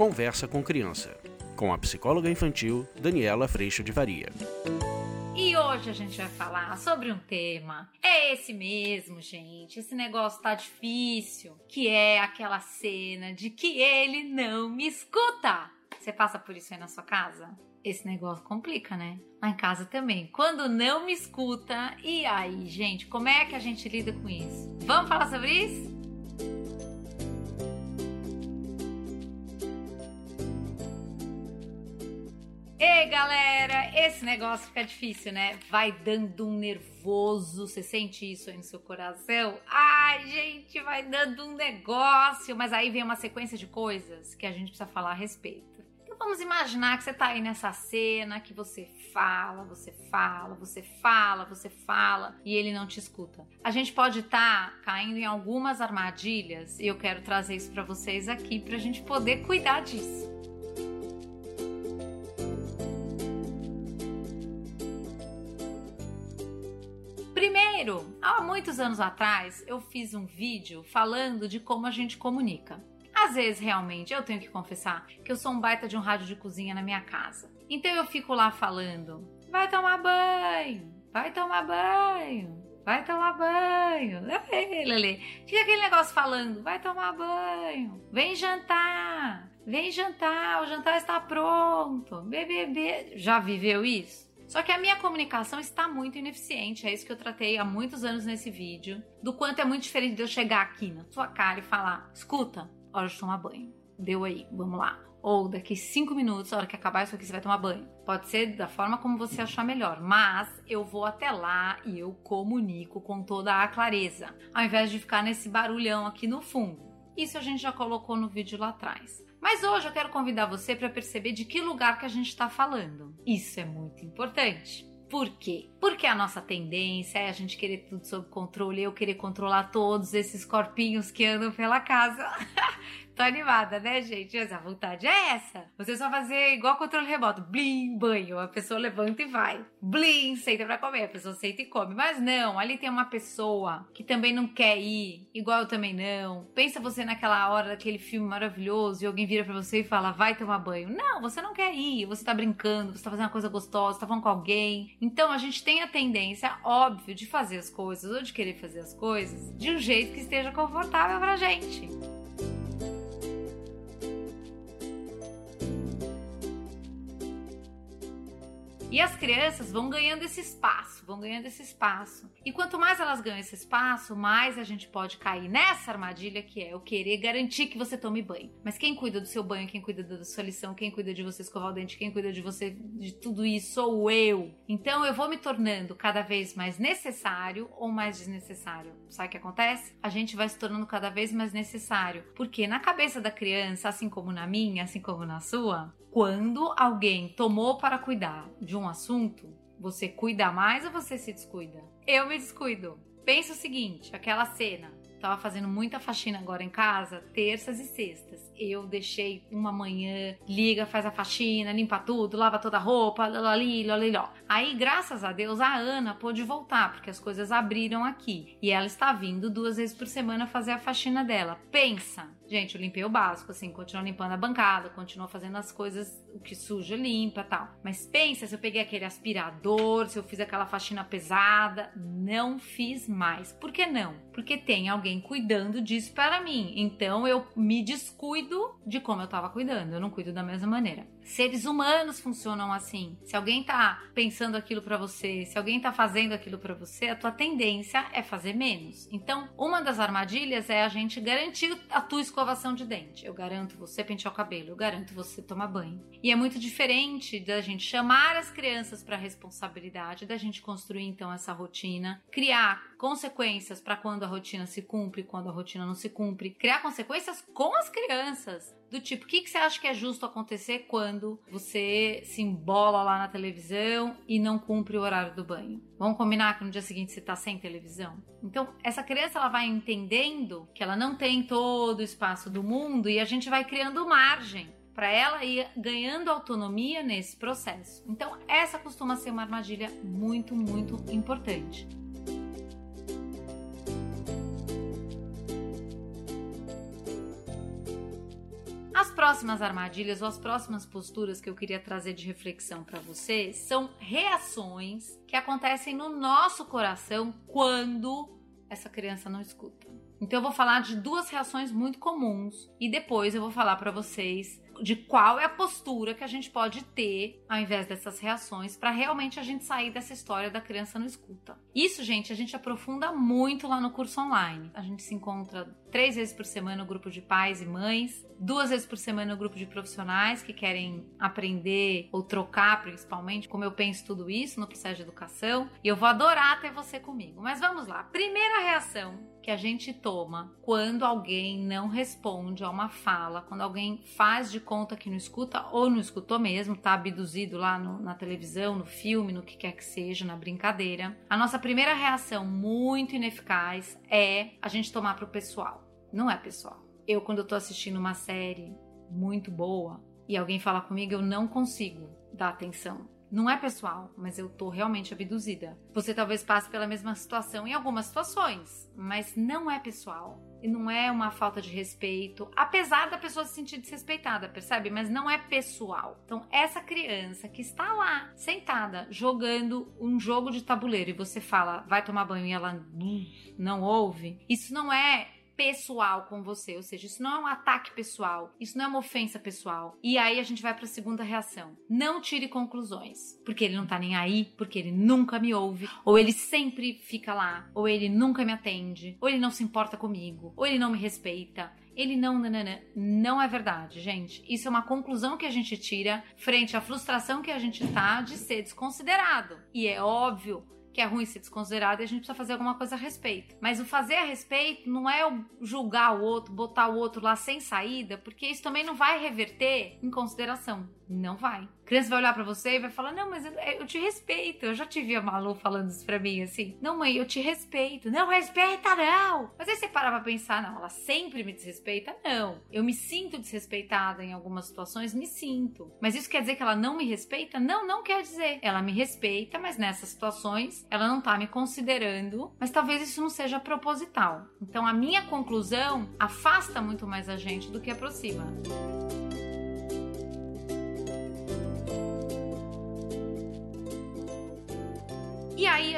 Conversa com Criança, com a psicóloga infantil Daniela Freixo de Varia. E hoje a gente vai falar sobre um tema. É esse mesmo, gente. Esse negócio tá difícil, que é aquela cena de que ele não me escuta. Você passa por isso aí na sua casa? Esse negócio complica, né? Lá em casa também. Quando não me escuta, e aí, gente, como é que a gente lida com isso? Vamos falar sobre isso? Ei, galera, esse negócio fica difícil, né? Vai dando um nervoso. Você sente isso aí no seu coração? Ai, gente, vai dando um negócio. Mas aí vem uma sequência de coisas que a gente precisa falar a respeito. Então vamos imaginar que você tá aí nessa cena que você fala, você fala, você fala, você fala e ele não te escuta. A gente pode estar tá caindo em algumas armadilhas e eu quero trazer isso para vocês aqui pra gente poder cuidar disso. Primeiro, há muitos anos atrás, eu fiz um vídeo falando de como a gente comunica. Às vezes, realmente, eu tenho que confessar que eu sou um baita de um rádio de cozinha na minha casa. Então eu fico lá falando: vai tomar banho, vai tomar banho, vai tomar banho. Fica aquele negócio falando: vai tomar banho, vem jantar, vem jantar, o jantar está pronto, bebê. Já viveu isso? Só que a minha comunicação está muito ineficiente, é isso que eu tratei há muitos anos nesse vídeo, do quanto é muito diferente de eu chegar aqui na sua cara e falar: escuta, hora de tomar banho. Deu aí, vamos lá. Ou daqui cinco minutos, a hora que acabar isso aqui, você vai tomar banho. Pode ser da forma como você achar melhor, mas eu vou até lá e eu comunico com toda a clareza, ao invés de ficar nesse barulhão aqui no fundo. Isso a gente já colocou no vídeo lá atrás. Mas hoje eu quero convidar você para perceber de que lugar que a gente está falando. Isso é muito importante. Por quê? Porque a nossa tendência é a gente querer tudo sob controle, eu querer controlar todos esses corpinhos que andam pela casa. Tô animada, né, gente? A vontade é essa. Você só fazer igual controle remoto. Blim, banho. A pessoa levanta e vai. Blim, senta pra comer. A pessoa senta e come. Mas não, ali tem uma pessoa que também não quer ir, igual eu também não. Pensa você naquela hora daquele filme maravilhoso e alguém vira pra você e fala, vai tomar banho. Não, você não quer ir. Você tá brincando, você tá fazendo uma coisa gostosa, tá falando com alguém. Então a gente tem a tendência, óbvio, de fazer as coisas ou de querer fazer as coisas de um jeito que esteja confortável pra gente. E as crianças vão ganhando esse espaço, vão ganhando esse espaço. E quanto mais elas ganham esse espaço, mais a gente pode cair nessa armadilha que é o querer garantir que você tome banho. Mas quem cuida do seu banho, quem cuida da sua lição, quem cuida de você escovar o dente, quem cuida de você de tudo isso sou eu. Então eu vou me tornando cada vez mais necessário ou mais desnecessário. Sabe o que acontece? A gente vai se tornando cada vez mais necessário. Porque na cabeça da criança, assim como na minha, assim como na sua, quando alguém tomou para cuidar de um assunto, você cuida mais ou você se descuida? Eu me descuido. Pensa o seguinte, aquela cena. Tava fazendo muita faxina agora em casa, terças e sextas. Eu deixei uma manhã, liga, faz a faxina, limpa tudo, lava toda a roupa, lalali, laliló. Aí, graças a Deus, a Ana pôde voltar, porque as coisas abriram aqui. E ela está vindo duas vezes por semana fazer a faxina dela. Pensa, Gente, eu limpei o básico, assim, continuo limpando a bancada, continuo fazendo as coisas, o que suja, limpa tal. Mas pensa se eu peguei aquele aspirador, se eu fiz aquela faxina pesada. Não fiz mais. Por que não? Porque tem alguém cuidando disso para mim. Então eu me descuido de como eu tava cuidando. Eu não cuido da mesma maneira. Seres humanos funcionam assim. Se alguém tá pensando aquilo para você, se alguém tá fazendo aquilo para você, a tua tendência é fazer menos. Então, uma das armadilhas é a gente garantir a tua escovação de dente. Eu garanto você pentear o cabelo, eu garanto você tomar banho. E é muito diferente da gente chamar as crianças para responsabilidade, da gente construir então essa rotina, criar consequências para quando a rotina se cumpre, quando a rotina não se cumpre, criar consequências com as crianças. Do tipo, o que, que você acha que é justo acontecer quando você se embola lá na televisão e não cumpre o horário do banho? Vamos combinar que no dia seguinte você tá sem televisão? Então, essa criança ela vai entendendo que ela não tem todo o espaço do mundo e a gente vai criando margem para ela ir ganhando autonomia nesse processo. Então, essa costuma ser uma armadilha muito, muito importante. próximas armadilhas ou as próximas posturas que eu queria trazer de reflexão para você são reações que acontecem no nosso coração quando essa criança não escuta. Então eu vou falar de duas reações muito comuns e depois eu vou falar para vocês de qual é a postura que a gente pode ter ao invés dessas reações para realmente a gente sair dessa história da criança não escuta. Isso, gente, a gente aprofunda muito lá no curso online. A gente se encontra três vezes por semana no grupo de pais e mães, duas vezes por semana no grupo de profissionais que querem aprender ou trocar, principalmente, como eu penso tudo isso no processo de educação. E eu vou adorar ter você comigo. Mas vamos lá. Primeira reação que a gente toma quando alguém não responde a uma fala, quando alguém faz de conta que não escuta ou não escutou mesmo, tá abduzido lá no, na televisão, no filme, no que quer que seja, na brincadeira. A nossa primeira reação muito ineficaz é a gente tomar pro pessoal. Não é pessoal. Eu, quando eu tô assistindo uma série muito boa e alguém fala comigo, eu não consigo dar atenção. Não é pessoal, mas eu tô realmente abduzida. Você talvez passe pela mesma situação em algumas situações, mas não é pessoal. E não é uma falta de respeito, apesar da pessoa se sentir desrespeitada, percebe? Mas não é pessoal. Então, essa criança que está lá, sentada, jogando um jogo de tabuleiro, e você fala, vai tomar banho e ela não ouve, isso não é pessoal com você, ou seja, isso não é um ataque pessoal, isso não é uma ofensa pessoal. E aí a gente vai para a segunda reação. Não tire conclusões, porque ele não tá nem aí, porque ele nunca me ouve, ou ele sempre fica lá, ou ele nunca me atende, ou ele não se importa comigo, ou ele não me respeita. Ele não, nanana. não é verdade, gente. Isso é uma conclusão que a gente tira frente à frustração que a gente tá de ser desconsiderado. E é óbvio que é ruim ser desconsiderado e a gente precisa fazer alguma coisa a respeito. Mas o fazer a respeito não é julgar o outro, botar o outro lá sem saída, porque isso também não vai reverter em consideração. Não vai. A criança vai olhar para você e vai falar: Não, mas eu, eu, te respeito. Eu já te vi a Malu falando isso pra mim assim. Não, mãe, eu te respeito. Não, respeita não. Mas aí você para pra pensar: Não, ela sempre me desrespeita? Não. Eu me sinto desrespeitada em algumas situações, me sinto. Mas isso quer dizer que ela não me respeita? Não, não quer dizer. Ela me respeita, mas nessas situações ela não tá me considerando. Mas talvez isso não seja proposital. Então a minha conclusão afasta muito mais a gente do que aproxima.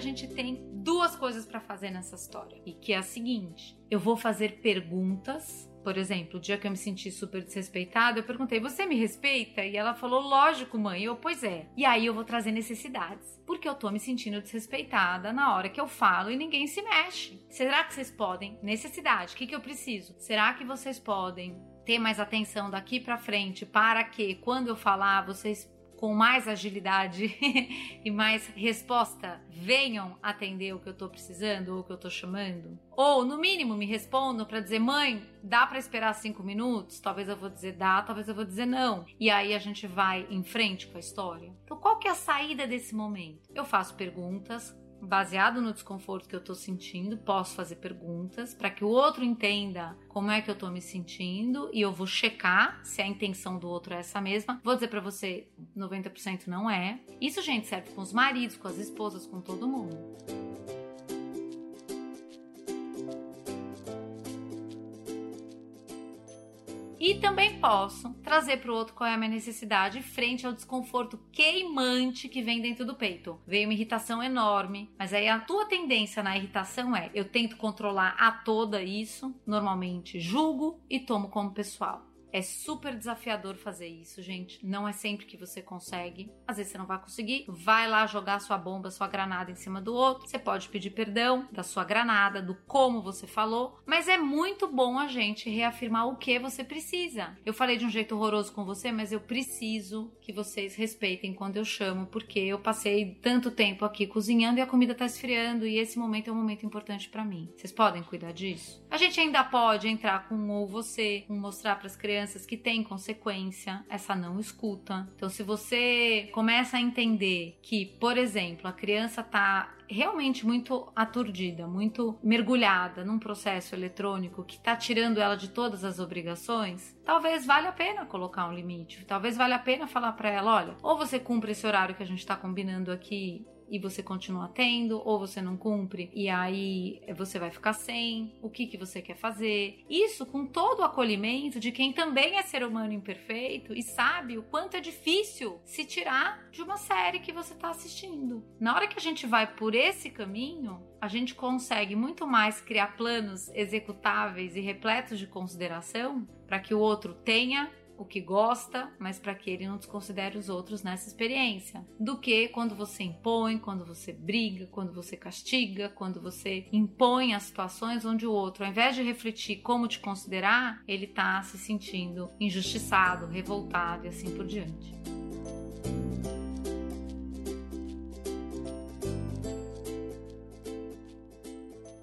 A gente tem duas coisas para fazer nessa história, e que é a seguinte: eu vou fazer perguntas por exemplo, o dia que eu me senti super desrespeitada, eu perguntei: Você me respeita? E ela falou: Lógico, mãe. Eu, pois é. E aí eu vou trazer necessidades. Porque eu tô me sentindo desrespeitada na hora que eu falo e ninguém se mexe. Será que vocês podem? Necessidade. O que, que eu preciso? Será que vocês podem ter mais atenção daqui para frente para que, quando eu falar, vocês com mais agilidade e mais resposta venham atender o que eu tô precisando ou o que eu tô chamando? Ou, no mínimo, me respondam para dizer, mãe, dá para esperar cinco minutos? Talvez eu vou dizer dá, talvez eu vou dizer não. E aí a gente vai em frente com a história. Então, qual que é a saída desse momento? Eu faço perguntas, baseado no desconforto que eu tô sentindo, posso fazer perguntas para que o outro entenda como é que eu tô me sentindo e eu vou checar se a intenção do outro é essa mesma. Vou dizer para você, 90% não é. Isso, gente, serve com os maridos, com as esposas, com todo mundo. E também posso trazer para o outro qual é a minha necessidade frente ao desconforto queimante que vem dentro do peito. Veio uma irritação enorme, mas aí a tua tendência na irritação é: eu tento controlar a toda isso, normalmente julgo e tomo como pessoal. É super desafiador fazer isso, gente. Não é sempre que você consegue. Às vezes você não vai conseguir. Vai lá jogar sua bomba, sua granada em cima do outro. Você pode pedir perdão da sua granada, do como você falou. Mas é muito bom a gente reafirmar o que você precisa. Eu falei de um jeito horroroso com você, mas eu preciso que vocês respeitem quando eu chamo, porque eu passei tanto tempo aqui cozinhando e a comida tá esfriando e esse momento é um momento importante para mim. Vocês podem cuidar disso? A gente ainda pode entrar com ou você, com mostrar para as crianças crianças que têm consequência essa não escuta. Então, se você começa a entender que, por exemplo, a criança está realmente muito aturdida, muito mergulhada num processo eletrônico que está tirando ela de todas as obrigações, talvez valha a pena colocar um limite. Talvez valha a pena falar para ela, olha, ou você cumpre esse horário que a gente está combinando aqui e você continua tendo, ou você não cumpre e aí você vai ficar sem, o que, que você quer fazer. Isso com todo o acolhimento de quem também é ser humano imperfeito e sabe o quanto é difícil se tirar de uma série que você está assistindo. Na hora que a gente vai por esse caminho, a gente consegue muito mais criar planos executáveis e repletos de consideração para que o outro tenha o que gosta, mas para que ele não desconsidere os outros nessa experiência, do que quando você impõe, quando você briga, quando você castiga, quando você impõe as situações onde o outro, ao invés de refletir como te considerar, ele está se sentindo injustiçado, revoltado e assim por diante.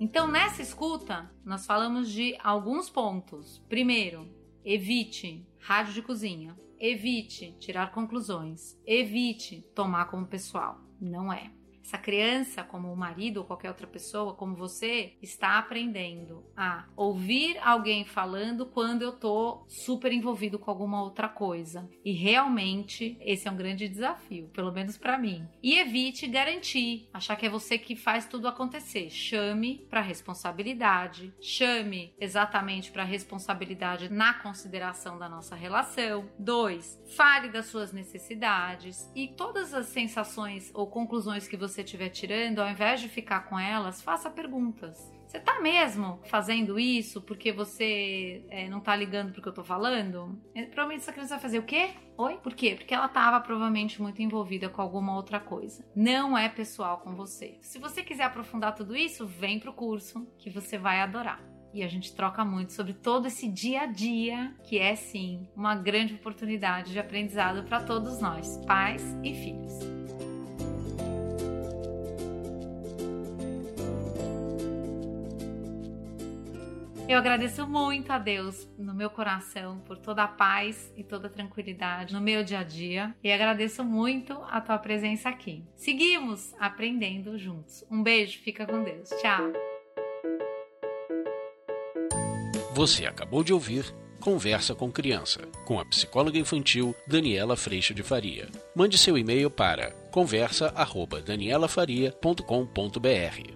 Então, nessa escuta, nós falamos de alguns pontos. Primeiro, evite rádio de cozinha. Evite tirar conclusões. Evite tomar como pessoal. Não é. Essa criança, como o marido ou qualquer outra pessoa, como você, está aprendendo a ouvir alguém falando quando eu tô super envolvido com alguma outra coisa. E realmente esse é um grande desafio, pelo menos para mim. E evite garantir, achar que é você que faz tudo acontecer. Chame para responsabilidade, chame exatamente para responsabilidade na consideração da nossa relação. Dois, fale das suas necessidades e todas as sensações ou conclusões que você você estiver tirando, ao invés de ficar com elas, faça perguntas. Você tá mesmo fazendo isso porque você é, não tá ligando pro que eu tô falando? É, provavelmente essa criança vai fazer o quê? Oi? Por quê? Porque ela tava provavelmente muito envolvida com alguma outra coisa. Não é pessoal com você. Se você quiser aprofundar tudo isso, vem pro curso que você vai adorar e a gente troca muito sobre todo esse dia a dia, que é sim uma grande oportunidade de aprendizado para todos nós, pais e filhos. Eu agradeço muito a Deus no meu coração por toda a paz e toda a tranquilidade no meu dia a dia e agradeço muito a tua presença aqui. Seguimos aprendendo juntos. Um beijo, fica com Deus. Tchau. Você acabou de ouvir Conversa com Criança, com a psicóloga infantil Daniela Freixo de Faria. Mande seu e-mail para conversa@danielafaria.com.br.